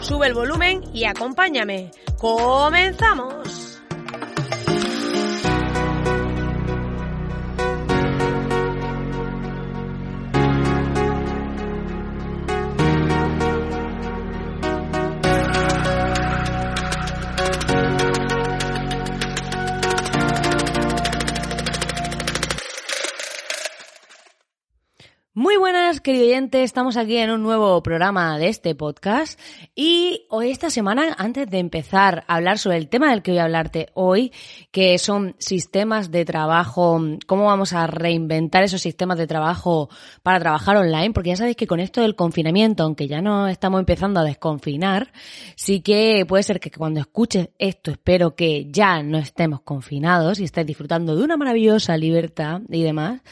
Sube el volumen y acompáñame. ¡Comenzamos! Buenas, querido oyente. Estamos aquí en un nuevo programa de este podcast. Y hoy, esta semana, antes de empezar a hablar sobre el tema del que voy a hablarte hoy, que son sistemas de trabajo, cómo vamos a reinventar esos sistemas de trabajo para trabajar online, porque ya sabéis que con esto del confinamiento, aunque ya no estamos empezando a desconfinar, sí que puede ser que cuando escuches esto, espero que ya no estemos confinados y estés disfrutando de una maravillosa libertad y demás.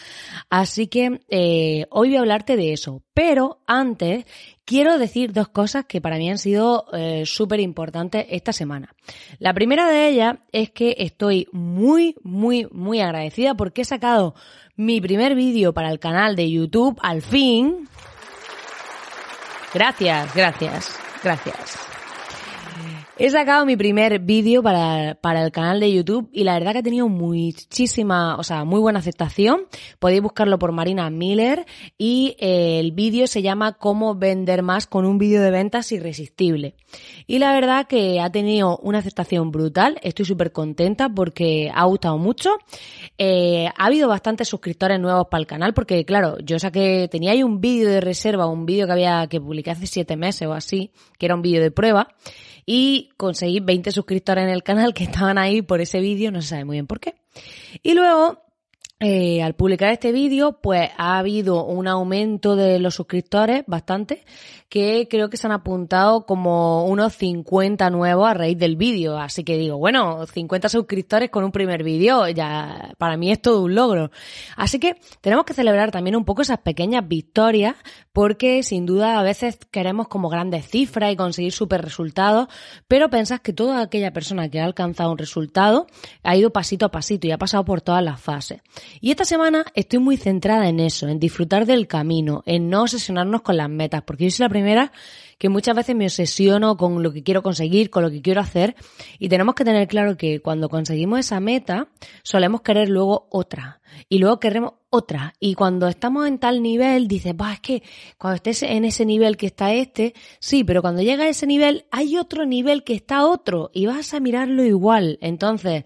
Así que, eh, hoy voy a de eso. Pero antes quiero decir dos cosas que para mí han sido eh, súper importantes esta semana. La primera de ellas es que estoy muy, muy, muy agradecida porque he sacado mi primer vídeo para el canal de YouTube al fin. Gracias, gracias, gracias. He sacado mi primer vídeo para, para el canal de YouTube y la verdad que ha tenido muchísima, o sea, muy buena aceptación. Podéis buscarlo por Marina Miller y eh, el vídeo se llama Cómo vender más con un vídeo de ventas irresistible. Y la verdad que ha tenido una aceptación brutal. Estoy súper contenta porque ha gustado mucho. Eh, ha habido bastantes suscriptores nuevos para el canal porque, claro, yo saqué, tenía ahí un vídeo de reserva, un vídeo que había, que publiqué hace siete meses o así, que era un vídeo de prueba y conseguí 20 suscriptores en el canal que estaban ahí por ese vídeo, no se sabe muy bien por qué. Y luego eh, al publicar este vídeo, pues ha habido un aumento de los suscriptores bastante, que creo que se han apuntado como unos 50 nuevos a raíz del vídeo. Así que digo, bueno, 50 suscriptores con un primer vídeo, ya para mí es todo un logro. Así que tenemos que celebrar también un poco esas pequeñas victorias, porque sin duda a veces queremos como grandes cifras y conseguir super resultados, pero pensás que toda aquella persona que ha alcanzado un resultado ha ido pasito a pasito y ha pasado por todas las fases. Y esta semana estoy muy centrada en eso, en disfrutar del camino, en no obsesionarnos con las metas, porque yo soy la primera que muchas veces me obsesiono con lo que quiero conseguir, con lo que quiero hacer, y tenemos que tener claro que cuando conseguimos esa meta, solemos querer luego otra, y luego queremos otra, y cuando estamos en tal nivel, dices, va, es que cuando estés en ese nivel que está este, sí, pero cuando llega a ese nivel, hay otro nivel que está otro, y vas a mirarlo igual, entonces,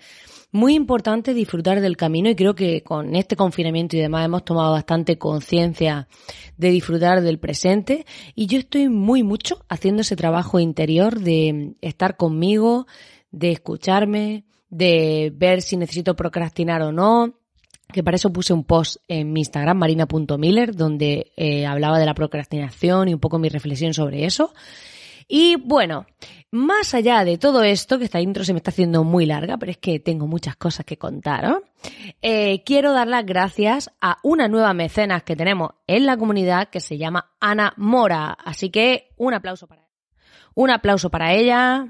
muy importante disfrutar del camino y creo que con este confinamiento y demás hemos tomado bastante conciencia de disfrutar del presente y yo estoy muy mucho haciendo ese trabajo interior de estar conmigo, de escucharme, de ver si necesito procrastinar o no, que para eso puse un post en mi Instagram, marina.miller, donde eh, hablaba de la procrastinación y un poco mi reflexión sobre eso. Y bueno, más allá de todo esto, que esta intro se me está haciendo muy larga, pero es que tengo muchas cosas que contar, eh, quiero dar las gracias a una nueva mecenas que tenemos en la comunidad que se llama Ana Mora. Así que un aplauso para ella. Un aplauso para ella.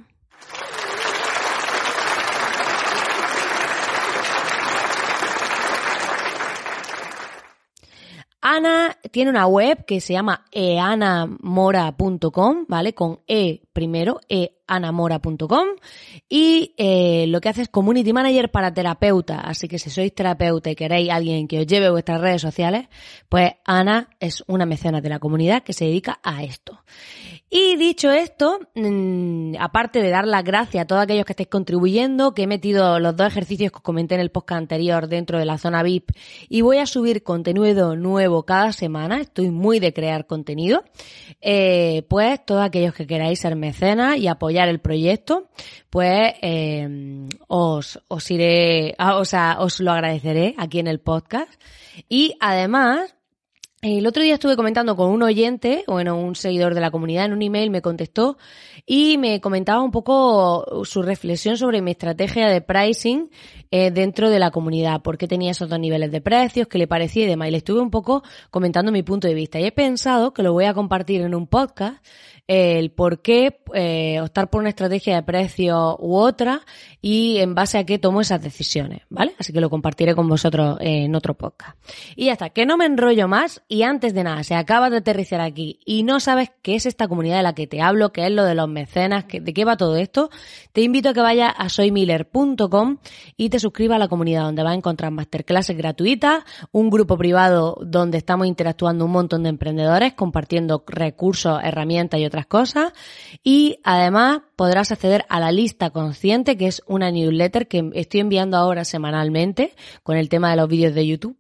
Ana tiene una web que se llama eanamora.com, ¿vale? Con E primero, eanamora.com y eh, lo que hace es community manager para terapeuta. Así que si sois terapeuta y queréis alguien que os lleve vuestras redes sociales, pues Ana es una mecenas de la comunidad que se dedica a esto. Y dicho esto, mm, aparte de dar las gracias a todos aquellos que estéis contribuyendo, que he metido los dos ejercicios que os comenté en el podcast anterior dentro de la zona VIP y voy a subir contenido nuevo cada semana, estoy muy de crear contenido, eh, pues todos aquellos que queráis ser mecenas y apoyar el proyecto, pues eh, os, os iré, ah, o sea, os lo agradeceré aquí en el podcast. Y además, el otro día estuve comentando con un oyente, bueno, un seguidor de la comunidad, en un email me contestó y me comentaba un poco su reflexión sobre mi estrategia de pricing eh, dentro de la comunidad, por qué tenía esos dos niveles de precios, qué le parecía y demás. Y le estuve un poco comentando mi punto de vista. Y he pensado que lo voy a compartir en un podcast el por qué eh, optar por una estrategia de precio u otra y en base a qué tomo esas decisiones, ¿vale? Así que lo compartiré con vosotros en otro podcast. Y ya está, que no me enrollo más y antes de nada, si acabas de aterrizar aquí y no sabes qué es esta comunidad de la que te hablo, qué es lo de los mecenas, de qué va todo esto, te invito a que vayas a soymiller.com y te suscribas a la comunidad donde vas a encontrar masterclasses gratuitas, un grupo privado donde estamos interactuando un montón de emprendedores compartiendo recursos, herramientas y otras cosas. Y además podrás acceder a la lista consciente, que es una newsletter que estoy enviando ahora semanalmente con el tema de los vídeos de YouTube.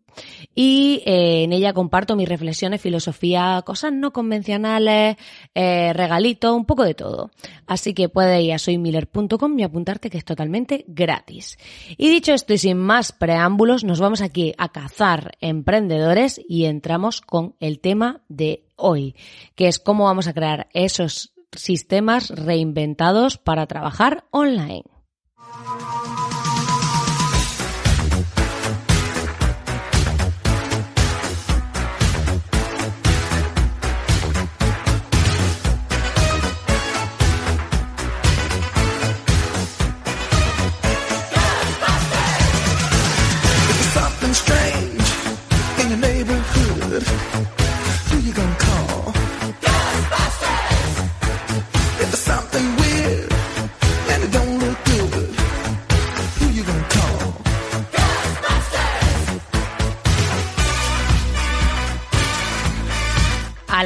Y eh, en ella comparto mis reflexiones, filosofía, cosas no convencionales, eh, regalitos, un poco de todo. Así que puedes ir a soymiller.com y apuntarte que es totalmente gratis. Y dicho esto y sin más preámbulos, nos vamos aquí a cazar emprendedores y entramos con el tema de hoy, que es cómo vamos a crear esos sistemas reinventados para trabajar online.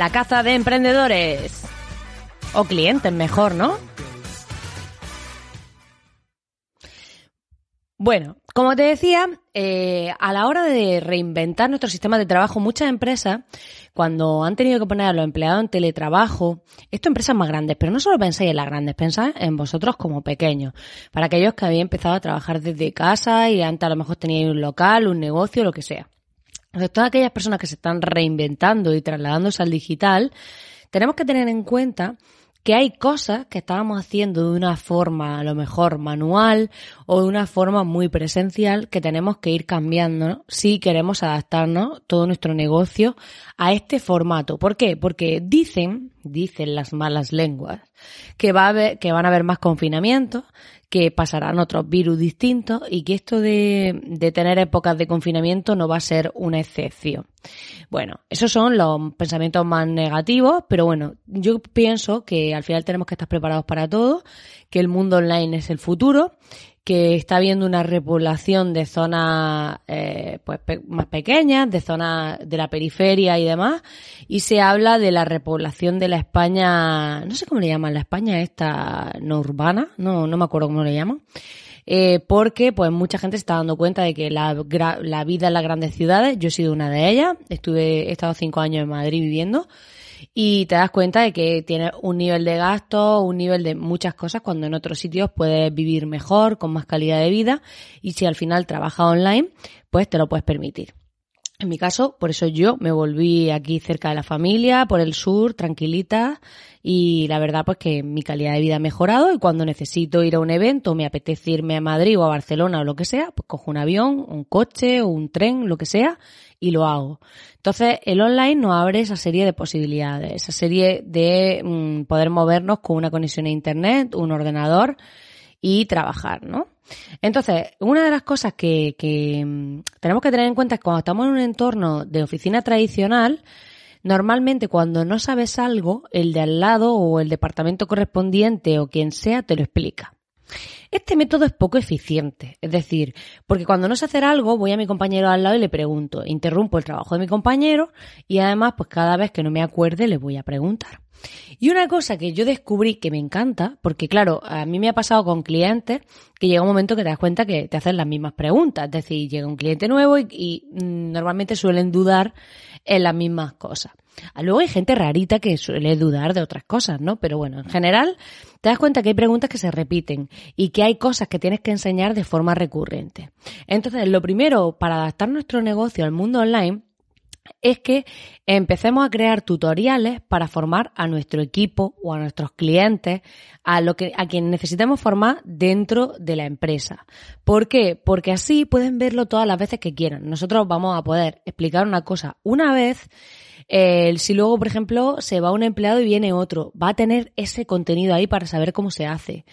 La caza de emprendedores. O clientes, mejor, ¿no? Bueno, como te decía, eh, a la hora de reinventar nuestro sistema de trabajo, muchas empresas, cuando han tenido que poner a los empleados en teletrabajo, esto empresas más grandes, pero no solo pensáis en las grandes, pensáis en vosotros como pequeños. Para aquellos que habían empezado a trabajar desde casa y antes a lo mejor teníais un local, un negocio, lo que sea. Entonces, todas aquellas personas que se están reinventando y trasladándose al digital, tenemos que tener en cuenta que hay cosas que estábamos haciendo de una forma a lo mejor manual o de una forma muy presencial que tenemos que ir cambiando si queremos adaptarnos todo nuestro negocio a este formato. ¿Por qué? Porque dicen, dicen las malas lenguas, que va que van a haber más confinamientos, que pasarán otros virus distintos y que esto de, de tener épocas de confinamiento no va a ser una excepción. Bueno, esos son los pensamientos más negativos, pero bueno, yo pienso que al final tenemos que estar preparados para todo, que el mundo online es el futuro que está habiendo una repoblación de zonas eh, pues más pequeñas, de zonas de la periferia y demás, y se habla de la repoblación de la España, no sé cómo le llaman, la España esta no urbana, no, no me acuerdo cómo le llaman, eh, porque pues mucha gente se está dando cuenta de que la, la vida en las grandes ciudades, yo he sido una de ellas, estuve, he estado cinco años en Madrid viviendo, y te das cuenta de que tienes un nivel de gasto, un nivel de muchas cosas cuando en otros sitios puedes vivir mejor, con más calidad de vida y si al final trabajas online, pues te lo puedes permitir. En mi caso, por eso yo me volví aquí cerca de la familia, por el sur, tranquilita, y la verdad pues que mi calidad de vida ha mejorado y cuando necesito ir a un evento, me apetece irme a Madrid o a Barcelona o lo que sea, pues cojo un avión, un coche o un tren, lo que sea, y lo hago. Entonces, el online nos abre esa serie de posibilidades, esa serie de mm, poder movernos con una conexión a internet, un ordenador, y trabajar, ¿no? Entonces, una de las cosas que, que mm, tenemos que tener en cuenta es cuando estamos en un entorno de oficina tradicional, Normalmente cuando no sabes algo, el de al lado o el departamento correspondiente o quien sea te lo explica. Este método es poco eficiente, es decir, porque cuando no sé hacer algo, voy a mi compañero al lado y le pregunto, interrumpo el trabajo de mi compañero y además, pues cada vez que no me acuerde le voy a preguntar. Y una cosa que yo descubrí que me encanta, porque claro, a mí me ha pasado con clientes que llega un momento que te das cuenta que te hacen las mismas preguntas, es decir, llega un cliente nuevo y, mm, normalmente suelen dudar en las mismas cosas. Ah, luego hay gente rarita que suele dudar de otras cosas, ¿no? Pero bueno, en general te das cuenta que hay preguntas que se repiten y que hay cosas que tienes que enseñar de forma recurrente. Entonces, lo primero para adaptar nuestro negocio al mundo online es que empecemos a crear tutoriales para formar a nuestro equipo o a nuestros clientes, a lo que a necesitemos formar dentro de la empresa. ¿Por qué? Porque así pueden verlo todas las veces que quieran. Nosotros vamos a poder explicar una cosa una vez si luego, por ejemplo, se va un empleado y viene otro, va a tener ese contenido ahí para saber cómo se hace.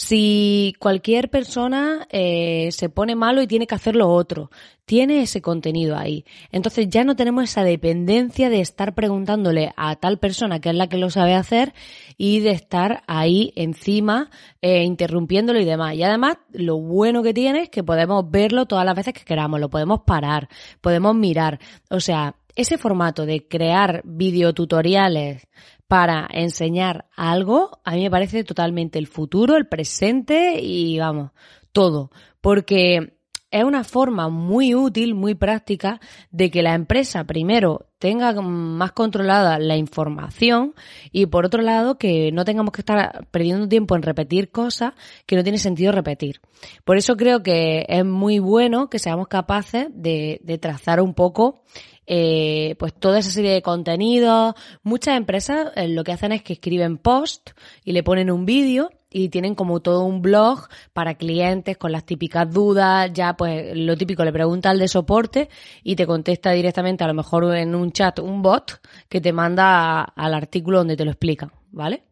Si cualquier persona eh, se pone malo y tiene que hacer lo otro, tiene ese contenido ahí. Entonces ya no tenemos esa dependencia de estar preguntándole a tal persona que es la que lo sabe hacer y de estar ahí encima eh, interrumpiéndolo y demás. Y además lo bueno que tiene es que podemos verlo todas las veces que queramos, lo podemos parar, podemos mirar. O sea, ese formato de crear videotutoriales para enseñar algo, a mí me parece totalmente el futuro, el presente y vamos, todo. Porque es una forma muy útil, muy práctica de que la empresa primero tenga más controlada la información y por otro lado que no tengamos que estar perdiendo tiempo en repetir cosas que no tiene sentido repetir. Por eso creo que es muy bueno que seamos capaces de, de trazar un poco eh, pues toda esa serie de contenidos. Muchas empresas eh, lo que hacen es que escriben post y le ponen un vídeo y tienen como todo un blog para clientes con las típicas dudas, ya pues lo típico le pregunta al de soporte y te contesta directamente a lo mejor en un chat un bot que te manda al artículo donde te lo explica, ¿vale?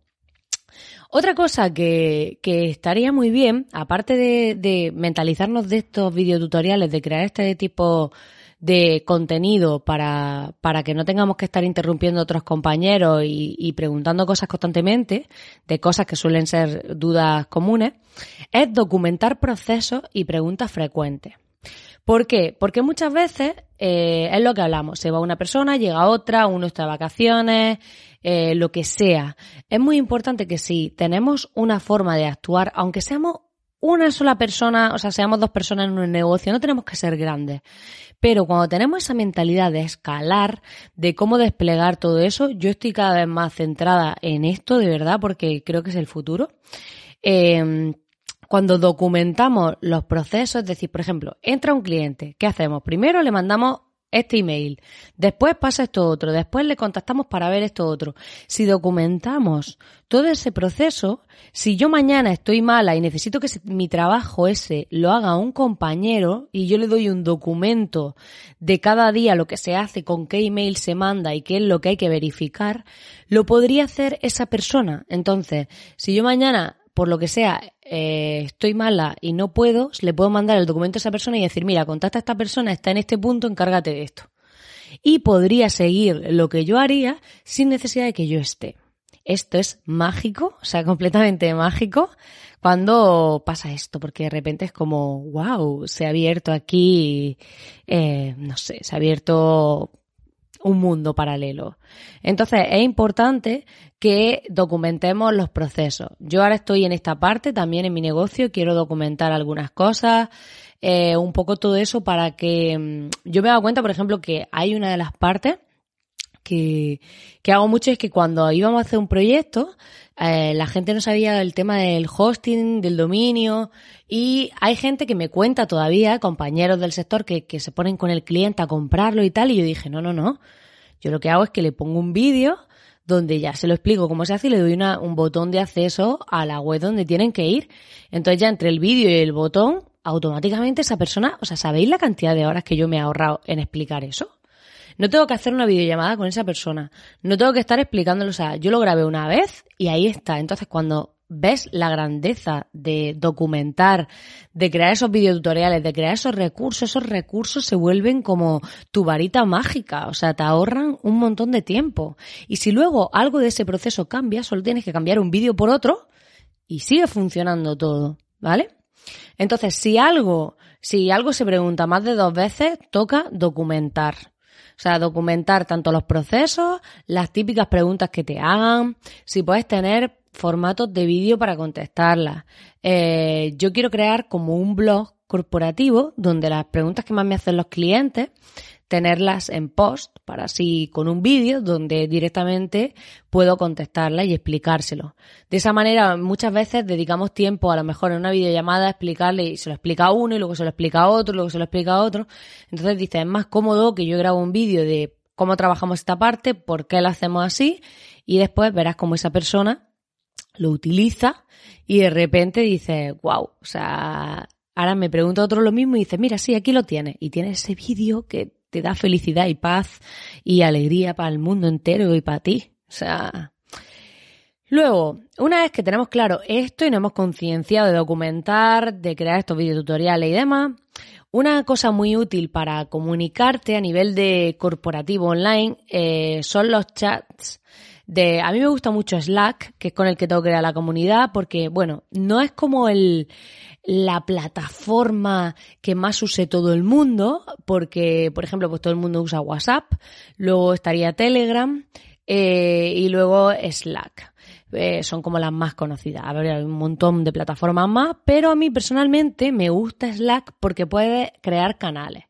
Otra cosa que, que estaría muy bien, aparte de, de mentalizarnos de estos videotutoriales, de crear este tipo de contenido para, para que no tengamos que estar interrumpiendo a otros compañeros y, preguntando cosas constantemente, de cosas que suelen ser dudas comunes, es documentar procesos y preguntas frecuentes. ¿Por qué? Porque muchas veces eh, es lo que hablamos. Se va una persona, llega otra, uno está de vacaciones, eh, lo que sea. Es muy importante que si tenemos una forma de actuar, aunque seamos una sola persona, o sea, seamos dos personas en un negocio, no tenemos que ser grandes. Pero cuando tenemos esa mentalidad de escalar, de cómo desplegar todo eso, yo estoy cada vez más centrada en esto, de verdad, porque creo que es el futuro. Em, cuando documentamos los procesos, es decir, por ejemplo, entra un cliente, ¿qué hacemos? Primero le mandamos este email, después pasa esto otro, después le contactamos para ver esto otro. Si documentamos todo ese proceso, si yo mañana estoy mala y necesito que mi trabajo ese lo haga un compañero y yo le doy un documento de cada día lo que se hace, con qué email se manda y qué es lo que hay que verificar, lo podría hacer esa persona. Entonces, si yo mañana por lo que sea, eh, estoy mala y no puedo, le puedo mandar el documento a esa persona y decir, mira, contacta a esta persona, está en este punto, encárgate de esto. Y podría seguir lo que yo haría sin necesidad de que yo esté. Esto es mágico, o sea, completamente mágico cuando pasa esto, porque de repente es como, wow, se ha abierto aquí, eh, no sé, se ha abierto un mundo paralelo. Entonces es importante que documentemos los procesos. Yo ahora estoy en esta parte también en mi negocio, quiero documentar algunas cosas, eh, un poco todo eso para que mm, yo me he dado cuenta, por ejemplo, que hay una de las partes que, que hago mucho es que cuando íbamos a hacer un proyecto, eh, la gente no sabía el tema del hosting, del dominio, y hay gente que me cuenta todavía, compañeros del sector, que, que se ponen con el cliente a comprarlo y tal, y yo dije, no, no, no. Yo lo que hago es que le pongo un vídeo donde ya se lo explico cómo se hace y le doy un botón de acceso a la web donde tienen que ir. Entonces ya entre el vídeo y el botón, automáticamente esa persona, o sea, ¿sabéis la cantidad de horas que yo me he ahorrado en explicar eso? No tengo que hacer una videollamada con esa persona. No tengo que estar explicándolo. O sea, yo lo grabé una vez y ahí está. Entonces, cuando ves la grandeza de documentar, de crear esos videotutoriales, de crear esos recursos, esos recursos se vuelven como tu varita mágica, o sea, te ahorran un montón de tiempo. Y si luego algo de ese proceso cambia, solo tienes que cambiar un vídeo por otro y sigue funcionando todo, ¿vale? Entonces, si algo, si algo se pregunta más de dos veces, toca documentar. O sea, documentar tanto los procesos, las típicas preguntas que te hagan, si puedes tener formatos de vídeo para contestarlas. Eh, yo quiero crear como un blog corporativo donde las preguntas que más me hacen los clientes tenerlas en post para así con un vídeo donde directamente puedo contestarlas y explicárselo. De esa manera muchas veces dedicamos tiempo a lo mejor en una videollamada a explicarle y se lo explica a uno y luego se lo explica a otro y luego se lo explica a otro. Entonces dice, es más cómodo que yo grabo un vídeo de cómo trabajamos esta parte, por qué lo hacemos así y después verás cómo esa persona lo utiliza y de repente dice, wow, o sea, ahora me pregunta otro lo mismo y dice, mira, sí, aquí lo tienes. Y tiene ese vídeo que te da felicidad y paz y alegría para el mundo entero y para ti. O sea, Luego, una vez que tenemos claro esto y nos hemos concienciado de documentar, de crear estos videotutoriales y demás, una cosa muy útil para comunicarte a nivel de corporativo online eh, son los chats de, a mí me gusta mucho Slack, que es con el que tengo crear la comunidad, porque, bueno, no es como el, la plataforma que más use todo el mundo, porque, por ejemplo, pues todo el mundo usa WhatsApp, luego estaría Telegram, eh, y luego Slack. Eh, son como las más conocidas. A ver, hay un montón de plataformas más, pero a mí personalmente me gusta Slack porque puede crear canales.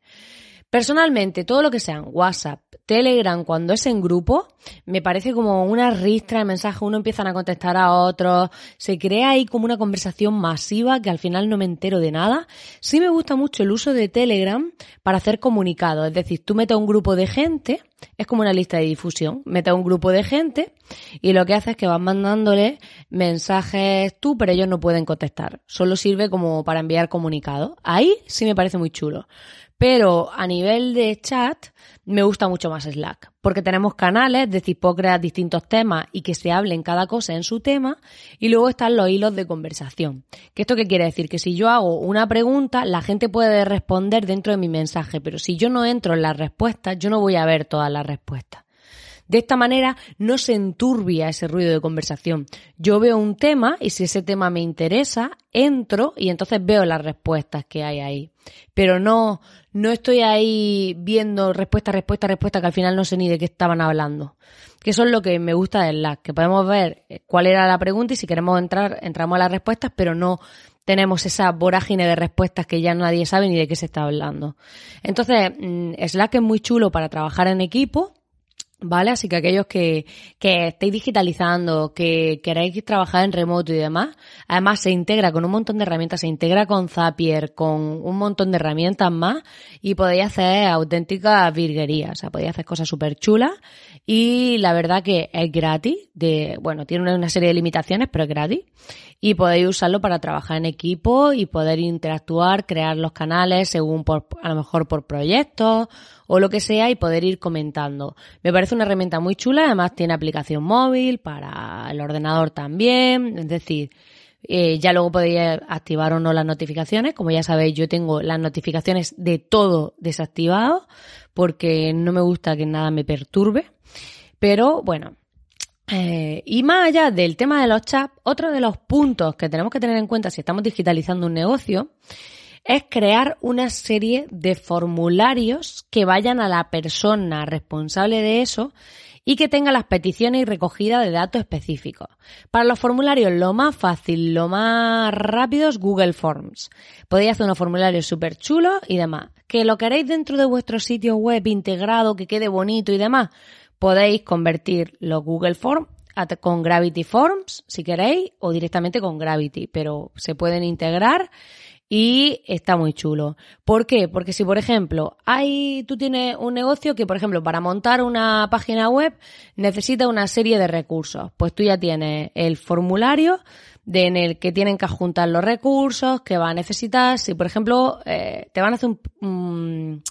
Personalmente, todo lo que sean WhatsApp, Telegram, cuando es en grupo, me parece como una ristra de mensajes, uno empiezan a contestar a otros, se crea ahí como una conversación masiva que al final no me entero de nada. Sí me gusta mucho el uso de Telegram para hacer comunicados, es decir, tú metes un grupo de gente, es como una lista de difusión, metes un grupo de gente y lo que haces es que vas mandándole mensajes tú, pero ellos no pueden contestar, solo sirve como para enviar comunicados. Ahí sí me parece muy chulo. Pero a nivel de chat, me gusta mucho más Slack, porque tenemos canales, es decir, puedo crear distintos temas y que se hablen cada cosa en su tema, y luego están los hilos de conversación. ¿Qué esto qué quiere decir? Que si yo hago una pregunta, la gente puede responder dentro de mi mensaje, pero si yo no entro en las respuestas, yo no voy a ver todas las respuestas. De esta manera no se enturbia ese ruido de conversación. Yo veo un tema y si ese tema me interesa, entro y entonces veo las respuestas que hay ahí. Pero no, no estoy ahí viendo respuesta, respuesta, respuesta que al final no sé ni de qué estaban hablando. Que eso es lo que me gusta del LAC, que podemos ver cuál era la pregunta y si queremos entrar, entramos a las respuestas, pero no tenemos esa vorágine de respuestas que ya nadie sabe ni de qué se está hablando. Entonces, mm, Slack es muy chulo para trabajar en equipo, ¿Vale? Así que aquellos que, que estéis digitalizando, que queráis trabajar en remoto y demás, además se integra con un montón de herramientas, se integra con Zapier, con un montón de herramientas más y podéis hacer auténticas virguerías, o sea, podéis hacer cosas súper chulas y la verdad que es gratis, de, bueno, tiene una serie de limitaciones, pero es gratis y podéis usarlo para trabajar en equipo y poder interactuar, crear los canales según por, a lo mejor por proyectos o lo que sea y poder ir comentando. Me parece una herramienta muy chula, además tiene aplicación móvil para el ordenador también, es decir, eh, ya luego podéis activar o no las notificaciones. Como ya sabéis, yo tengo las notificaciones de todo desactivado porque no me gusta que nada me perturbe. Pero bueno, eh, y más allá del tema de los chats, otro de los puntos que tenemos que tener en cuenta si estamos digitalizando un negocio es crear una serie de formularios que vayan a la persona responsable de eso y que tenga las peticiones y recogida de datos específicos. Para los formularios, lo más fácil, lo más rápido es Google Forms. Podéis hacer unos formularios súper chulos y demás. Que lo queréis dentro de vuestro sitio web integrado, que quede bonito y demás, podéis convertir los Google Forms con Gravity Forms, si queréis, o directamente con Gravity, pero se pueden integrar y está muy chulo. ¿Por qué? Porque si, por ejemplo, hay, tú tienes un negocio que, por ejemplo, para montar una página web necesita una serie de recursos. Pues tú ya tienes el formulario de, en el que tienen que juntar los recursos que va a necesitar. Si, por ejemplo, eh, te van a hacer un,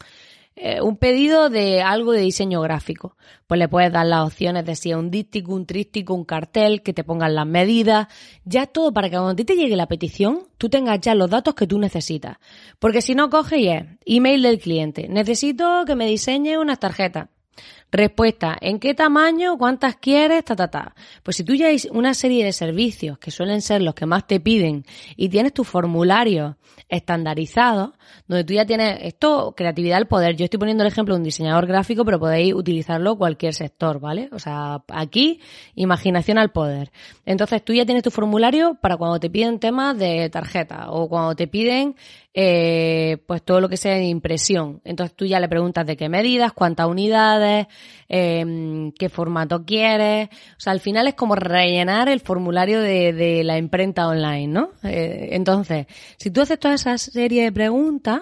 eh, un pedido de algo de diseño gráfico. Pues le puedes dar las opciones de si es un díptico, un trístico, un cartel, que te pongan las medidas, ya todo para que cuando a ti te llegue la petición, tú tengas ya los datos que tú necesitas. Porque si no coge y es email del cliente, necesito que me diseñe unas tarjetas. Respuesta, ¿en qué tamaño? ¿Cuántas quieres? Ta, ta, ta. Pues si tú ya hay una serie de servicios que suelen ser los que más te piden y tienes tu formulario estandarizado, donde tú ya tienes esto, creatividad al poder. Yo estoy poniendo el ejemplo de un diseñador gráfico, pero podéis utilizarlo cualquier sector, ¿vale? O sea, aquí, imaginación al poder. Entonces tú ya tienes tu formulario para cuando te piden temas de tarjeta o cuando te piden eh, pues todo lo que sea impresión. Entonces tú ya le preguntas de qué medidas, cuántas unidades, eh, qué formato quieres. O sea, al final es como rellenar el formulario de, de la imprenta online, ¿no? Eh, entonces, si tú haces toda esa serie de preguntas,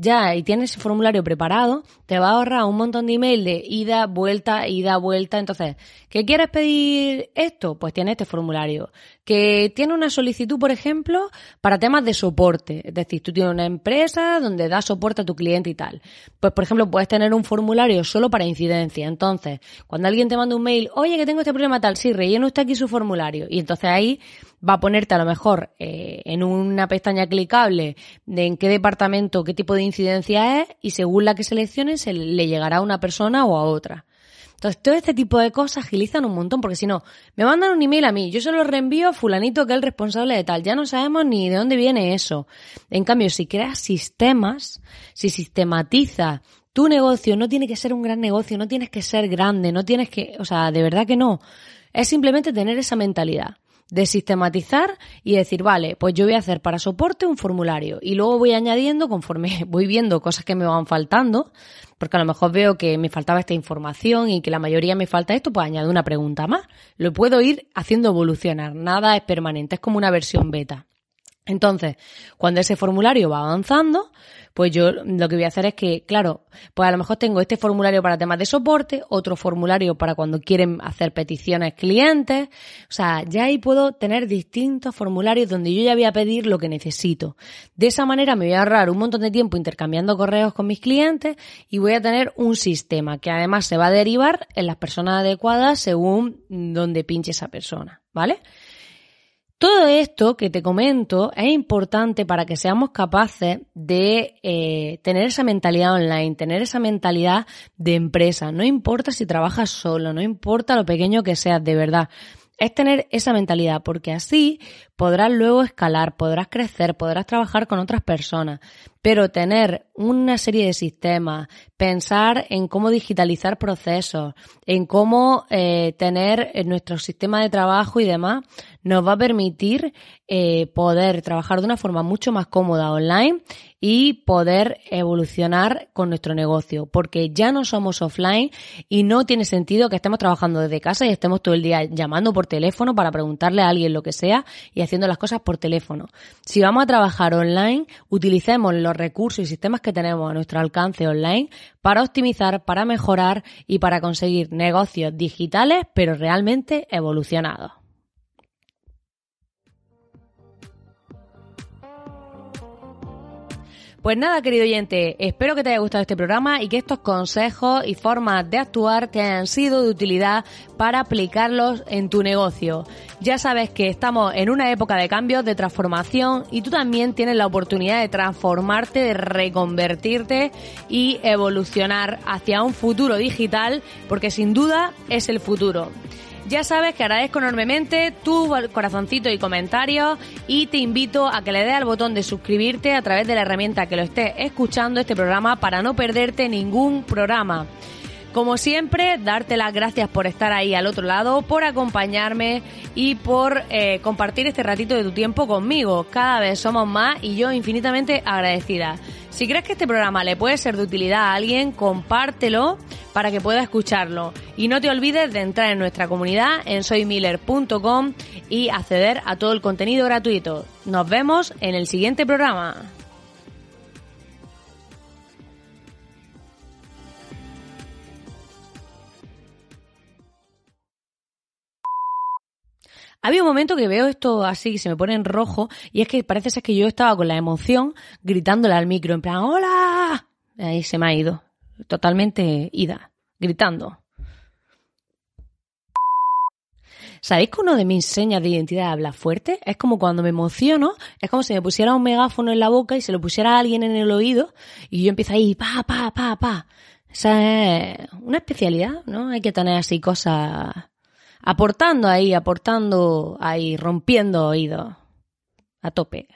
ya y tienes ese formulario preparado, te va a ahorrar un montón de email de ida, vuelta, ida, vuelta. Entonces, ¿qué quieres pedir esto? Pues tienes este formulario. Que tiene una solicitud, por ejemplo, para temas de soporte. Es decir, tú tienes una empresa donde da soporte a tu cliente y tal. Pues, por ejemplo, puedes tener un formulario solo para incidencia. Entonces, cuando alguien te manda un mail, oye, que tengo este problema tal, sí, relleno usted aquí su formulario. Y entonces ahí va a ponerte a lo mejor eh, en una pestaña clicable de en qué departamento, qué tipo de incidencia es y según la que selecciones se le llegará a una persona o a otra. Entonces, todo este tipo de cosas agilizan un montón, porque si no, me mandan un email a mí, yo se lo reenvío a fulanito que es el responsable de tal, ya no sabemos ni de dónde viene eso. En cambio, si creas sistemas, si sistematiza tu negocio, no tiene que ser un gran negocio, no tienes que ser grande, no tienes que, o sea, de verdad que no. Es simplemente tener esa mentalidad de sistematizar y decir, vale, pues yo voy a hacer para soporte un formulario y luego voy añadiendo conforme voy viendo cosas que me van faltando, porque a lo mejor veo que me faltaba esta información y que la mayoría me falta esto, pues añado una pregunta más. Lo puedo ir haciendo evolucionar, nada es permanente, es como una versión beta. Entonces, cuando ese formulario va avanzando, pues yo lo que voy a hacer es que, claro, pues a lo mejor tengo este formulario para temas de soporte, otro formulario para cuando quieren hacer peticiones clientes, o sea, ya ahí puedo tener distintos formularios donde yo ya voy a pedir lo que necesito. De esa manera me voy a ahorrar un montón de tiempo intercambiando correos con mis clientes y voy a tener un sistema que además se va a derivar en las personas adecuadas según donde pinche esa persona, ¿vale? Todo esto que te comento es importante para que seamos capaces de eh, tener esa mentalidad online, tener esa mentalidad de empresa. No importa si trabajas solo, no importa lo pequeño que seas, de verdad. Es tener esa mentalidad, porque así podrás luego escalar, podrás crecer, podrás trabajar con otras personas. Pero tener una serie de sistemas, pensar en cómo digitalizar procesos, en cómo eh, tener nuestro sistema de trabajo y demás, nos va a permitir eh, poder trabajar de una forma mucho más cómoda online y poder evolucionar con nuestro negocio, porque ya no somos offline y no tiene sentido que estemos trabajando desde casa y estemos todo el día llamando por teléfono para preguntarle a alguien lo que sea y haciendo las cosas por teléfono. Si vamos a trabajar online, utilicemos los recursos y sistemas que tenemos a nuestro alcance online para optimizar, para mejorar y para conseguir negocios digitales pero realmente evolucionados. Pues nada, querido oyente, espero que te haya gustado este programa y que estos consejos y formas de actuar te hayan sido de utilidad para aplicarlos en tu negocio. Ya sabes que estamos en una época de cambios, de transformación y tú también tienes la oportunidad de transformarte, de reconvertirte y evolucionar hacia un futuro digital porque sin duda es el futuro. Ya sabes que agradezco enormemente tu corazoncito y comentarios y te invito a que le des al botón de suscribirte a través de la herramienta que lo estés escuchando este programa para no perderte ningún programa. Como siempre, darte las gracias por estar ahí al otro lado, por acompañarme y por eh, compartir este ratito de tu tiempo conmigo. Cada vez somos más y yo infinitamente agradecida. Si crees que este programa le puede ser de utilidad a alguien, compártelo para que pueda escucharlo. Y no te olvides de entrar en nuestra comunidad en soymiller.com y acceder a todo el contenido gratuito. Nos vemos en el siguiente programa. Había un momento que veo esto así, se me pone en rojo, y es que parece ser que yo estaba con la emoción gritándole al micro, en plan, ¡Hola! Ahí se me ha ido. totalmente ida, gritando. ¿Sabéis que uno de mis señas de identidad habla fuerte? Es como cuando me emociono, es como si me pusiera un megáfono en la boca y se lo pusiera a alguien en el oído y yo empiezo ahí, pa, pa, pa, pa. Esa es una especialidad, ¿no? Hay que tener así cosas aportando ahí, aportando ahí, rompiendo oídos. A tope.